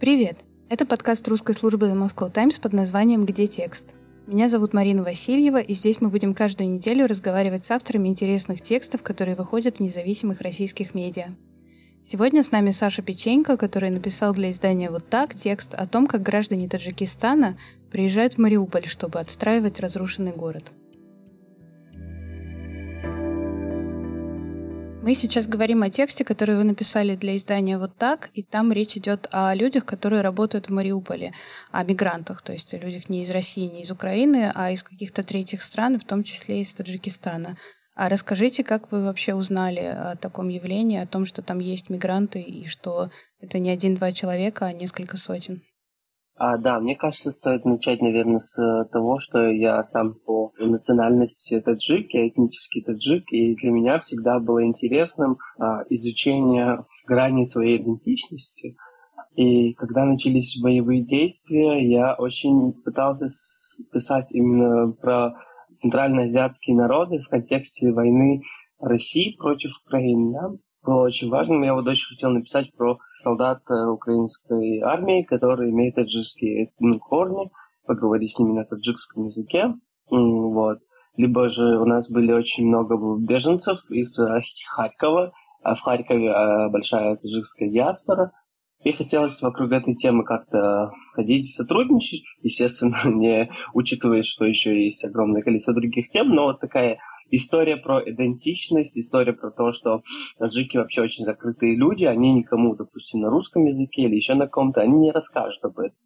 Привет! Это подкаст русской службы The Moscow Times под названием «Где текст?». Меня зовут Марина Васильева, и здесь мы будем каждую неделю разговаривать с авторами интересных текстов, которые выходят в независимых российских медиа. Сегодня с нами Саша Печенько, который написал для издания «Вот так» текст о том, как граждане Таджикистана приезжают в Мариуполь, чтобы отстраивать разрушенный город. Мы сейчас говорим о тексте, который вы написали для издания «Вот так», и там речь идет о людях, которые работают в Мариуполе, о мигрантах, то есть о людях не из России, не из Украины, а из каких-то третьих стран, в том числе из Таджикистана. А расскажите, как вы вообще узнали о таком явлении, о том, что там есть мигранты и что это не один-два человека, а несколько сотен? А, да, мне кажется, стоит начать, наверное, с э, того, что я сам по национальности таджик, я этнический таджик, и для меня всегда было интересным а, изучение грани своей идентичности. И когда начались боевые действия, я очень пытался писать именно про центральноазиатские народы в контексте войны России против Украины. Было очень важным. Я вот очень хотел написать про солдат э, украинской армии, которые имеют таджикские корни, поговорить с ними на таджикском языке. Вот. Либо же у нас были очень много беженцев из э, Харькова, а в Харькове э, большая таджикская диаспора. И хотелось вокруг этой темы как-то ходить, сотрудничать, естественно, не учитывая, что еще есть огромное количество других тем, но вот такая история про идентичность, история про то, что таджики вообще очень закрытые люди, они никому, допустим, на русском языке или еще на ком-то, они не расскажут об этом.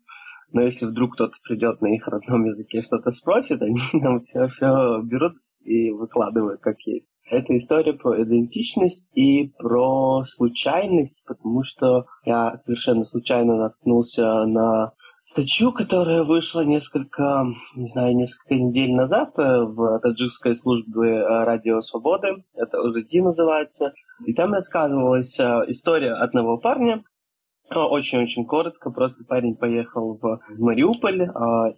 Но если вдруг кто-то придет на их родном языке что-то спросит, они нам все, все берут и выкладывают как есть. Это история про идентичность и про случайность, потому что я совершенно случайно наткнулся на статью, которая вышла несколько, не знаю, несколько недель назад э, в таджикской службе э, Радио Свободы. Это УЗД называется. И там рассказывалась э, история одного парня, очень-очень коротко, просто парень поехал в Мариуполь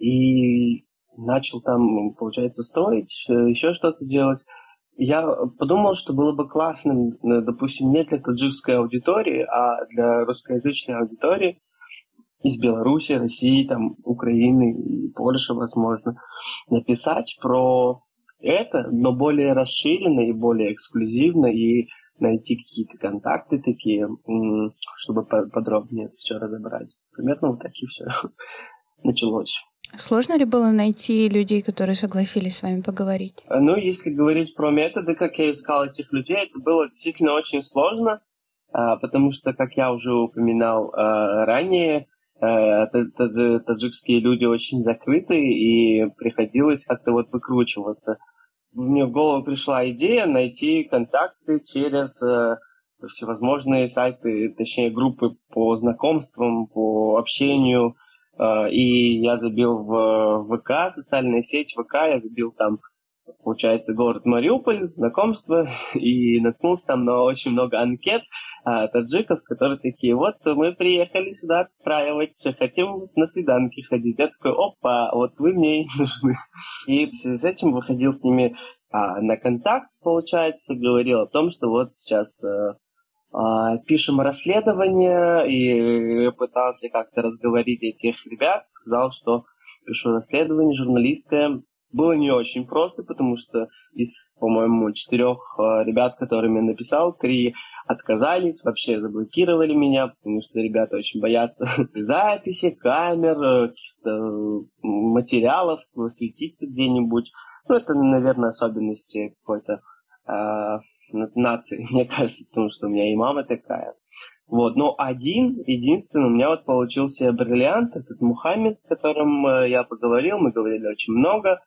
и начал там, получается, строить, еще что-то делать. Я подумал, что было бы классно, допустим, не для таджикской аудитории, а для русскоязычной аудитории из Беларуси, России, там, Украины и Польши, возможно, написать про это, но более расширенно и более эксклюзивно, и найти какие-то контакты такие, чтобы подробнее это все разобрать. Примерно вот так и все началось. Сложно ли было найти людей, которые согласились с вами поговорить? Ну, если говорить про методы, как я искал этих людей, это было действительно очень сложно, а, потому что, как я уже упоминал а, ранее, таджикские люди очень закрыты, и приходилось как-то вот выкручиваться. Мне в голову пришла идея найти контакты через э, всевозможные сайты, точнее группы по знакомствам, по общению. Э, и я забил в ВК, социальная сеть ВК, я забил там получается, город Мариуполь, знакомство, и наткнулся там на очень много анкет а, таджиков, которые такие, вот мы приехали сюда отстраивать, хотим на свиданки ходить. Я такой, опа, вот вы мне и нужны. И с этим выходил с ними а, на контакт, получается, говорил о том, что вот сейчас а, а, пишем расследование, и пытался как-то разговорить этих ребят, сказал, что пишу расследование журналистское, было не очень просто, потому что из, по-моему, четырех э, ребят, которым я написал, три отказались, вообще заблокировали меня, потому что ребята очень боятся записи, камер, э, каких-то материалов, светиться где-нибудь. Ну, это, наверное, особенности какой-то э, нации, мне кажется, потому что у меня и мама такая. Вот, но один, единственный, у меня вот получился бриллиант, этот Мухаммед, с которым э, я поговорил, мы говорили очень много,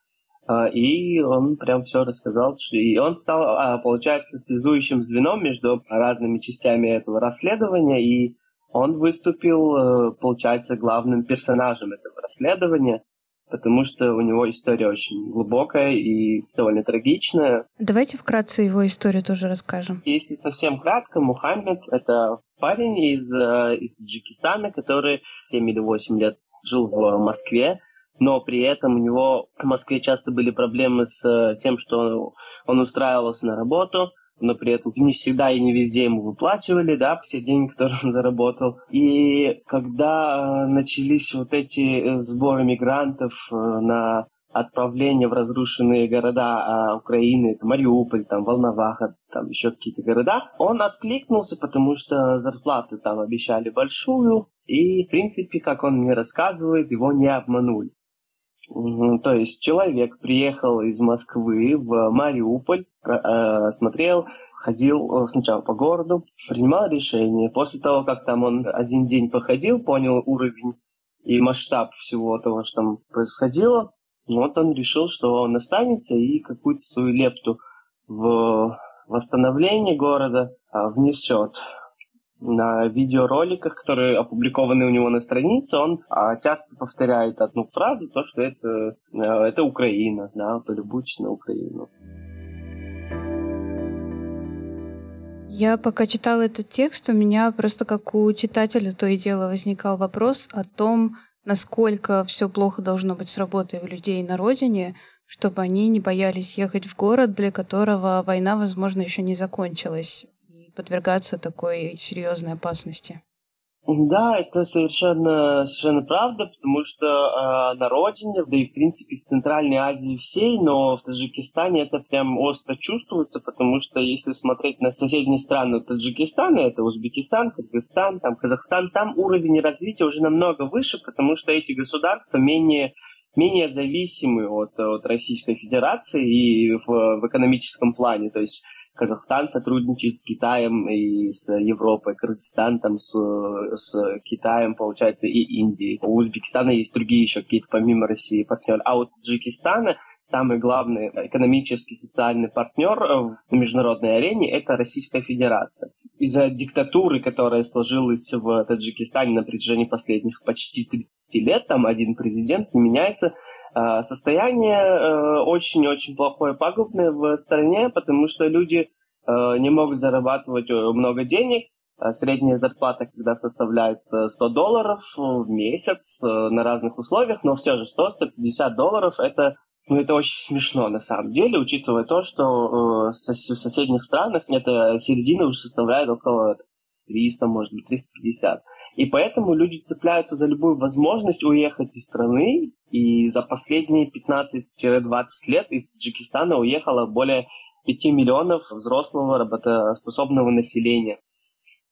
и он прям все рассказал. И он стал, а, получается, связующим звеном между разными частями этого расследования, и он выступил, э, получается, главным персонажем этого расследования, потому что у него история очень глубокая и довольно трагичная. Давайте вкратце его историю тоже расскажем. Если совсем кратко, Мухаммед — это парень из, э, из Таджикистана, который 7 или 8 лет жил в Москве, но при этом у него в Москве часто были проблемы с э, тем, что он устраивался на работу, но при этом не всегда и не везде ему выплачивали, да, все деньги, которые он заработал. И когда э, начались вот эти э, сборы мигрантов на отправление в разрушенные города а, Украины, это Мариуполь, там, Волноваха, там еще какие-то города, он откликнулся, потому что зарплаты там обещали большую, и, в принципе, как он мне рассказывает, его не обманули. То есть человек приехал из Москвы в Мариуполь, э, смотрел, ходил э, сначала по городу, принимал решение. После того, как там он один день походил, понял уровень и масштаб всего того, что там происходило, вот он решил, что он останется и какую-то свою лепту в восстановление города а, внесет на видеороликах, которые опубликованы у него на странице, он а, часто повторяет одну фразу, то, что это, а, это Украина, да, полюбуйтесь на Украину. Я пока читала этот текст, у меня просто как у читателя то и дело возникал вопрос о том, насколько все плохо должно быть с работой у людей на родине, чтобы они не боялись ехать в город, для которого война, возможно, еще не закончилась подвергаться такой серьезной опасности. Да, это совершенно, совершенно правда, потому что э, на родине, да и в принципе в Центральной Азии всей, но в Таджикистане это прям остро чувствуется, потому что если смотреть на соседние страны Таджикистана, это Узбекистан, Кыргызстан, там Казахстан, там уровень развития уже намного выше, потому что эти государства менее менее зависимы от, от Российской Федерации и в, в экономическом плане. То есть Казахстан сотрудничает с Китаем и с Европой, Кыргызстан там с, с Китаем, получается, и Индией. У Узбекистана есть другие еще какие-то помимо России партнеры. А у Таджикистана самый главный экономический, социальный партнер э, на международной арене – это Российская Федерация. Из-за диктатуры, которая сложилась в Таджикистане на протяжении последних почти 30 лет, там один президент не меняется – состояние э, очень-очень плохое, пагубное в стране, потому что люди э, не могут зарабатывать э, много денег. Средняя зарплата, когда составляет 100 долларов в месяц на разных условиях, но все же 100-150 долларов это ну, это очень смешно на самом деле, учитывая то, что э, в соседних странах эта середина уже составляет около 300, может быть, 350. И поэтому люди цепляются за любую возможность уехать из страны. И за последние 15-20 лет из Таджикистана уехало более 5 миллионов взрослого работоспособного населения.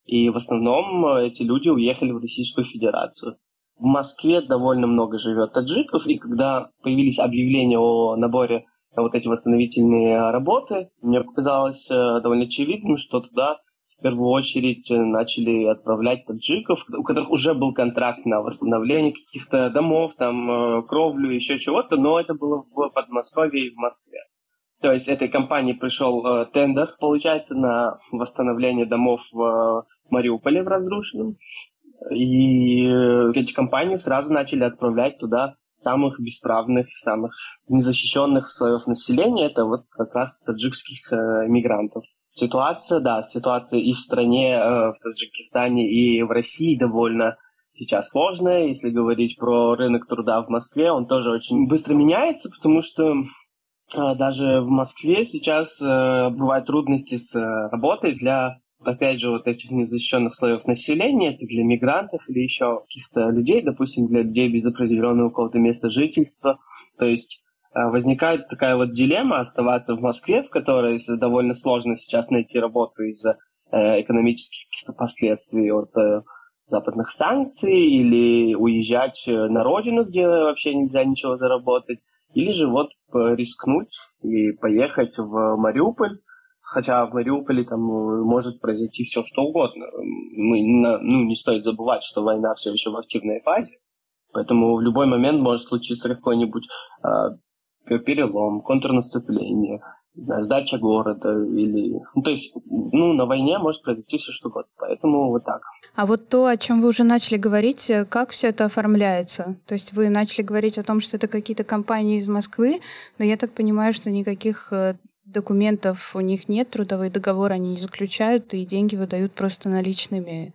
И в основном эти люди уехали в Российскую Федерацию. В Москве довольно много живет таджиков, и когда появились объявления о наборе на вот эти восстановительные работы, мне показалось э, довольно очевидным, что туда первую очередь э, начали отправлять таджиков, у которых уже был контракт на восстановление каких-то домов, там, э, кровлю, еще чего-то, но это было в Подмосковье и в Москве. То есть этой компании пришел э, тендер, получается, на восстановление домов в э, Мариуполе в разрушенном. И э, эти компании сразу начали отправлять туда самых бесправных, самых незащищенных слоев населения. Это вот как раз таджикских э, мигрантов. Ситуация, да, ситуация и в стране, э, в Таджикистане, и в России довольно сейчас сложная. Если говорить про рынок труда в Москве, он тоже очень быстро меняется, потому что э, даже в Москве сейчас э, бывают трудности с работой для, опять же, вот этих незащищенных слоев населения, это для мигрантов или еще каких-то людей, допустим, для людей без определенного какого-то места жительства. То есть возникает такая вот дилемма оставаться в Москве, в которой довольно сложно сейчас найти работу из-за э, экономических каких-то последствий от э, западных санкций, или уезжать э, на родину, где вообще нельзя ничего заработать, или же вот рискнуть и поехать в Мариуполь, хотя в Мариуполе там может произойти все что угодно. Мы, ну, не стоит забывать, что война все еще в активной фазе, поэтому в любой момент может случиться какой-нибудь перелом, контрнаступление, не знаю, сдача города или... Ну, то есть, ну, на войне может произойти все что угодно, поэтому вот так. А вот то, о чем вы уже начали говорить, э, как все это оформляется? То есть вы начали говорить о том, что это какие-то компании из Москвы, но я так понимаю, что никаких э, документов у них нет, трудовые договоры они не заключают, и деньги выдают просто наличными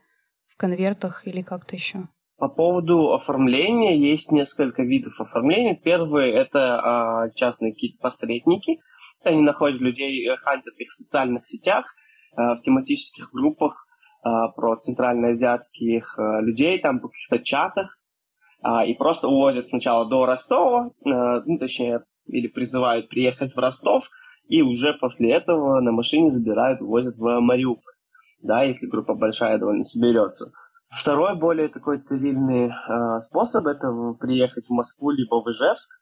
в конвертах или как-то еще. По поводу оформления есть несколько видов оформления. Первый – это а, частные какие-то посредники. Они находят людей, э, хантят их в социальных сетях, а, в тематических группах а, про центральноазиатских людей, там в каких-то чатах, а, и просто увозят сначала до Ростова, ну, точнее, или призывают приехать в Ростов, и уже после этого на машине забирают, увозят в Мариуполь, да, если группа большая довольно соберется. Второй, более такой цивильный э, способ, это приехать в Москву либо в Ижевск,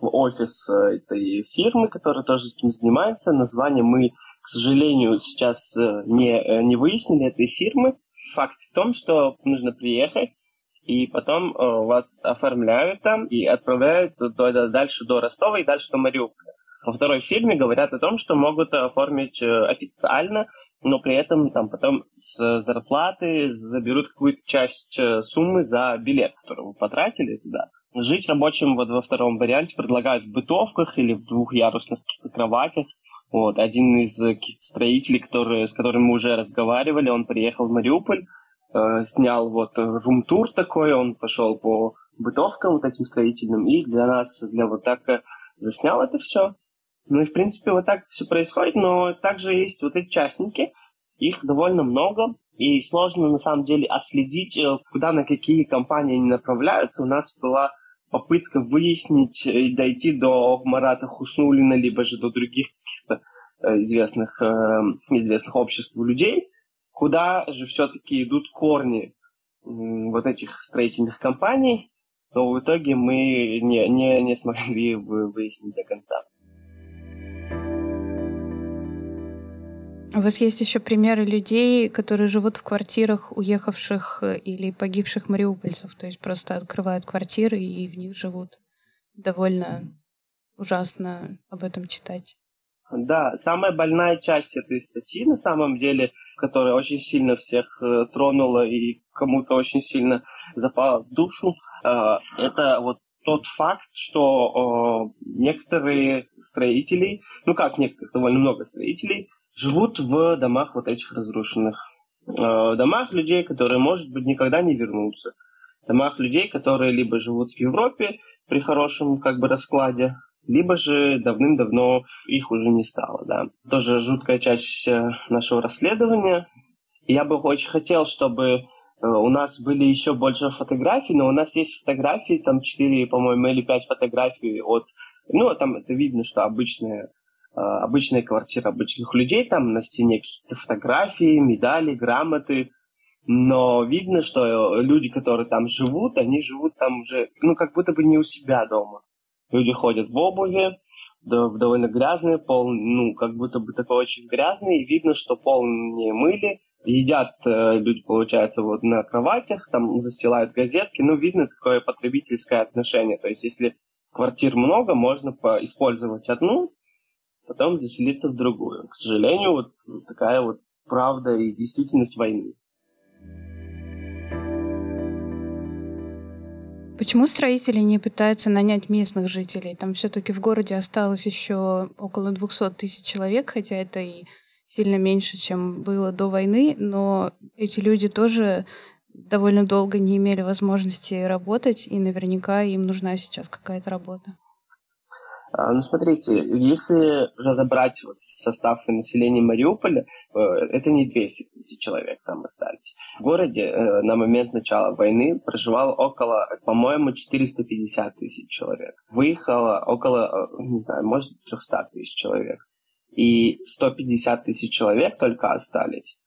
в офис э, этой фирмы, которая тоже этим занимается. Название мы, к сожалению, сейчас э, не, э, не выяснили этой фирмы. Факт в том, что нужно приехать, и потом э, вас оформляют там и отправляют дальше до Ростова и дальше до Мариуполя. Во второй фильме говорят о том, что могут оформить э, официально, но при этом там потом с зарплаты заберут какую-то часть э, суммы за билет, который вы потратили туда. Жить рабочим вот во втором варианте предлагают в бытовках или в двухъярусных кроватях. Вот, один из строителей, который, с которым мы уже разговаривали, он приехал в Мариуполь, э, снял вот рум-тур такой, он пошел по бытовкам вот этим строительным и для нас, для вот так заснял это все. Ну и, в принципе, вот так все происходит, но также есть вот эти частники, их довольно много, и сложно, на самом деле, отследить, э, куда, на какие компании они направляются. У нас была попытка выяснить и дойти до Марата Хуснулина, либо же до других каких-то э, известных, э, известных обществ людей, куда же все-таки идут корни вот этих строительных компаний, но в итоге мы не, не, не смогли выяснить до конца. У вас есть еще примеры людей, которые живут в квартирах уехавших э, или погибших мариупольцев, то есть просто открывают квартиры и в них живут. Довольно ужасно об этом читать. Да, самая больная часть этой статьи, на самом деле, которая очень сильно всех э, тронула и кому-то очень сильно запала в душу, э, это вот тот факт, что некоторые строители, ну как некоторых, довольно много строителей, живут в домах вот этих разрушенных. Э, домах людей, которые, может быть, никогда не вернутся. Домах людей, которые либо живут в Европе при хорошем как бы раскладе, либо же давным-давно их уже не стало. Да. Тоже жуткая часть э, нашего расследования. Я бы очень хотел, чтобы э, у нас были еще больше фотографий, но у нас есть фотографии, там 4, по-моему, или 5 фотографий от... Ну, там это видно, что обычные обычная квартира обычных людей, там на стене какие-то фотографии, медали, грамоты, но видно, что люди, которые там живут, они живут там уже, ну, как будто бы не у себя дома. Люди ходят в обуви, да, в довольно грязный пол, ну, как будто бы такой очень грязный, и видно, что пол не мыли, едят э, люди, получается, вот на кроватях, там застилают газетки, ну, видно такое потребительское отношение, то есть если квартир много, можно использовать одну, потом заселиться в другую. К сожалению, вот такая вот правда и действительность войны. Почему строители не пытаются нанять местных жителей? Там все-таки в городе осталось еще около 200 тысяч человек, хотя это и сильно меньше, чем было до войны, но эти люди тоже довольно долго не имели возможности работать, и наверняка им нужна сейчас какая-то работа. А, ну, смотрите, если разобрать вот состав населения Мариуполя, э, это не 200 тысяч человек там остались. В городе э, на момент начала войны проживало около, по-моему, 450 тысяч человек. Выехало около, э, не знаю, может, 300 тысяч человек. И 150 тысяч человек только остались.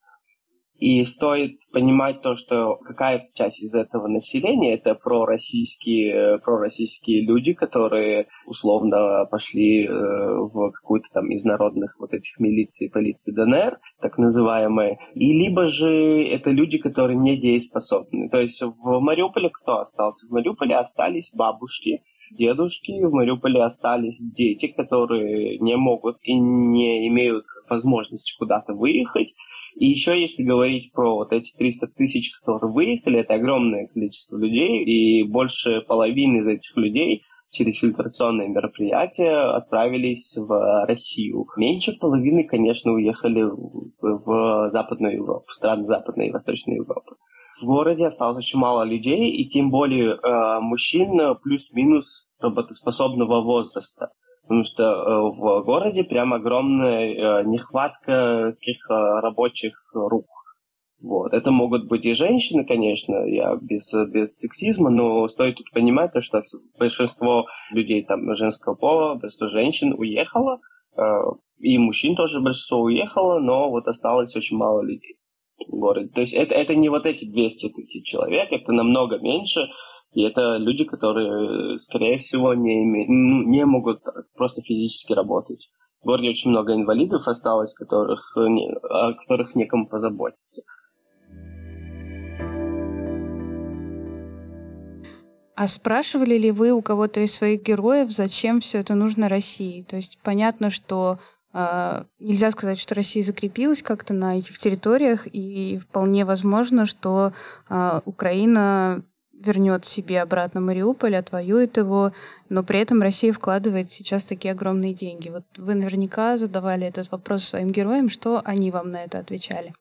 И стоит понимать то, что какая-то часть из этого населения это пророссийские, пророссийские люди, которые условно пошли э, в какую-то там из народных вот этих милиций, полиции ДНР, так называемые, и либо же это люди, которые не дееспособны. То есть в Мариуполе кто остался? В Мариуполе остались бабушки, дедушки, в Мариуполе остались дети, которые не могут и не имеют возможности куда-то выехать, и еще, если говорить про вот эти 300 тысяч, которые выехали, это огромное количество людей, и больше половины из этих людей через фильтрационные мероприятия отправились в Россию. Меньше половины, конечно, уехали в Западную Европу, страны Западной и Восточной Европы. в городе осталось очень мало людей, и тем более э, мужчин плюс-минус работоспособного возраста. Потому что э, в городе прям огромная э, нехватка таких э, рабочих рук. Вот. Это могут быть и женщины, конечно, я без, без сексизма, но стоит тут понимать, то, что большинство людей там женского пола, большинство женщин уехало, и мужчин тоже большинство уехало, но вот осталось очень мало людей в городе. То есть это, это не вот эти 200 тысяч человек, это намного меньше, и это люди, которые, скорее всего, не, име... ну, не могут просто физически работать. В городе очень много инвалидов осталось, которых не... о которых некому позаботиться. А спрашивали ли вы у кого-то из своих героев, зачем все это нужно России? То есть понятно, что э, нельзя сказать, что Россия закрепилась как-то на этих территориях, и вполне возможно, что э, Украина вернет себе обратно Мариуполь, отвоюет его, но при этом Россия вкладывает сейчас такие огромные деньги. Вот вы наверняка задавали этот вопрос своим героям, что они вам на это отвечали?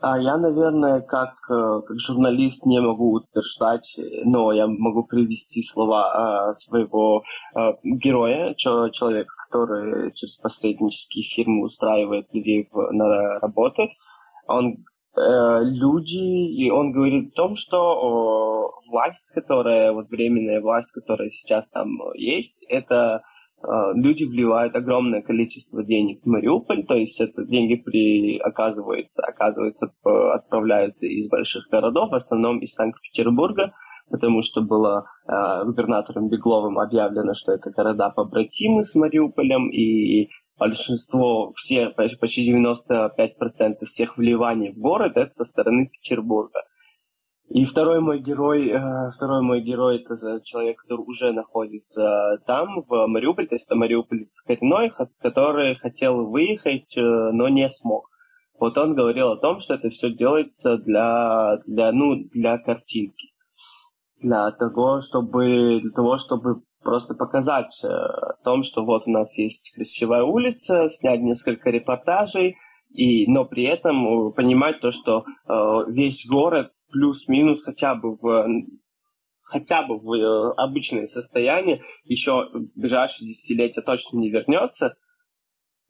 А я, наверное, как, э, как журналист не могу утверждать, но я могу привести слова э, своего э, героя, человека, который через посреднические фирмы устраивает людей на работы. Он люди, и он говорит о том, что власть, которая, вот временная власть, которая сейчас там есть, это Э, люди вливают огромное количество денег в Мариуполь, то есть это деньги при, оказывается, оказывается, отправляются из больших городов, в основном из Санкт-Петербурга, потому что было э, губернатором Бегловым объявлено, что это города побратимы с Мариуполем, и большинство, все, почти 95% всех вливаний в город это со стороны Петербурга. И второй мой герой, э, второй мой герой это человек, который уже находится там, в Мариуполе, то есть это Мариуполь коренной, который хотел выехать, э, но не смог. Вот он говорил о том, что это все делается для, для, ну, для картинки. Для того, чтобы, для того, чтобы просто показать э, о том, что вот у нас есть красивая улица, снять несколько репортажей, и, но при этом понимать то, что э, весь город плюс-минус хотя бы в хотя бы в э, обычное состояние, еще в ближайшие десятилетия точно не вернется.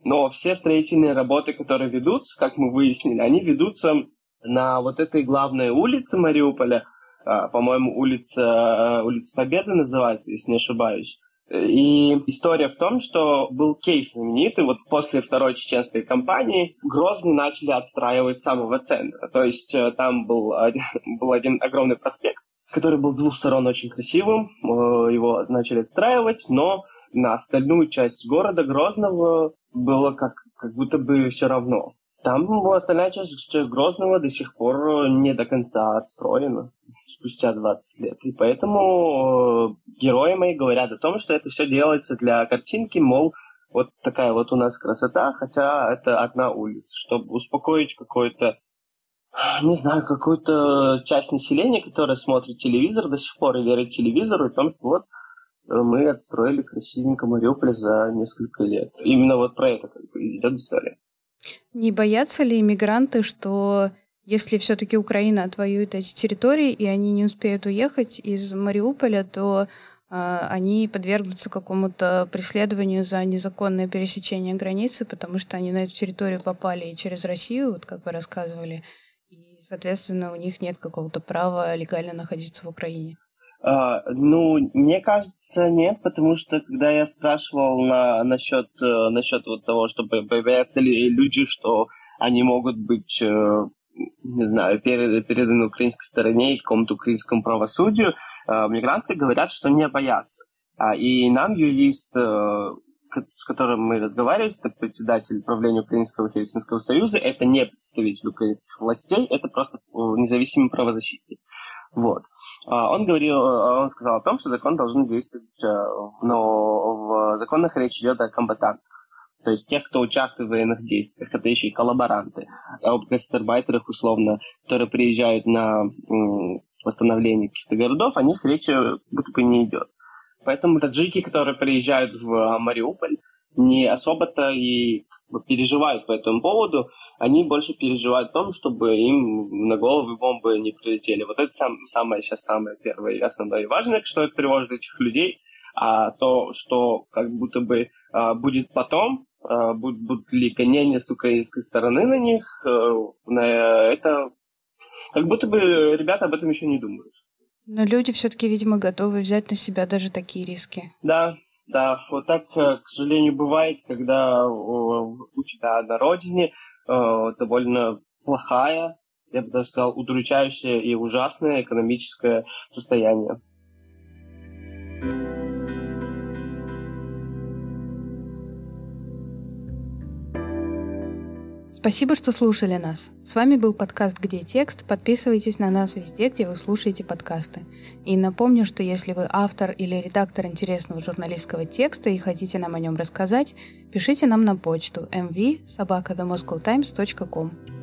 Но все строительные работы, которые ведутся, как мы выяснили, они ведутся на вот этой главной улице Мариуполя, по-моему, улица, э, улица Победы называется, если не ошибаюсь. И история в том, что был кейс знаменитый, вот после второй чеченской кампании Грозный начали отстраивать с самого центра. То есть э, там был один, был один огромный проспект, который был с двух сторон очень красивым, э, его начали отстраивать, но на остальную часть города Грозного было как, как будто бы все равно. Там остальная часть Грозного до сих пор не до конца отстроена, спустя 20 лет. И поэтому э, герои мои говорят о том, что это все делается для картинки, мол, вот такая вот у нас красота, хотя это одна улица, чтобы успокоить какой-то, не знаю, какую-то часть населения, которая смотрит телевизор до сих пор и верит телевизору, и том, что вот э, мы отстроили красивенько Мариуполь за несколько лет. Именно вот про это как бы идет история. Не боятся ли иммигранты, что если все-таки Украина отвоюет эти территории, и они не успеют уехать из Мариуполя, то э, они подвергнутся какому-то преследованию за незаконное пересечение границы, потому что они на эту территорию попали и через Россию, вот как вы рассказывали, и, соответственно, у них нет какого-то права легально находиться в Украине. Uh, ну, мне кажется, нет, потому что когда я спрашивал на, насчет, uh, насчет вот того, что боятся ли люди, что они могут быть, uh, не знаю, перед, переданы украинской стороне и какому-то украинскому правосудию, мигранты говорят, что не боятся. И нам юрист, с которым мы разговаривали, это председатель правления Украинского Хельсинского союза, это не представитель украинских властей, это просто независимый правозащитник. Вот. А, он говорил, а, он сказал о том, что закон должен действовать, э, но в законах речь идет о комбатантах. То есть тех, кто участвует в военных действиях, это еще и коллаборанты, об гастарбайтерах, условно, которые приезжают на восстановление каких-то городов, о них речи будто бы не идет. Поэтому таджики, которые приезжают в Мариуполь, не особо-то и переживают по этому поводу, они больше переживают о том, чтобы им на головы бомбы не прилетели. Вот это сам, самое сейчас самое первое и основное и важное, что это тревожит этих людей, а то, что как будто бы а, будет потом, а, будут, будут ли гонения с украинской стороны на них, а, на это как будто бы ребята об этом еще не думают. Но люди все-таки, видимо, готовы взять на себя даже такие риски. Да, да, вот так, э, к сожалению, бывает, когда у тебя на родине э, довольно плохая, я бы даже сказал, удручающее и ужасное экономическое состояние. Спасибо, что слушали нас. С вами был подкаст «Где текст?». Подписывайтесь на нас везде, где вы слушаете подкасты. И напомню, что если вы автор или редактор интересного журналистского текста и хотите нам о нем рассказать, пишите нам на почту mv.sobaka.themoscowtimes.com.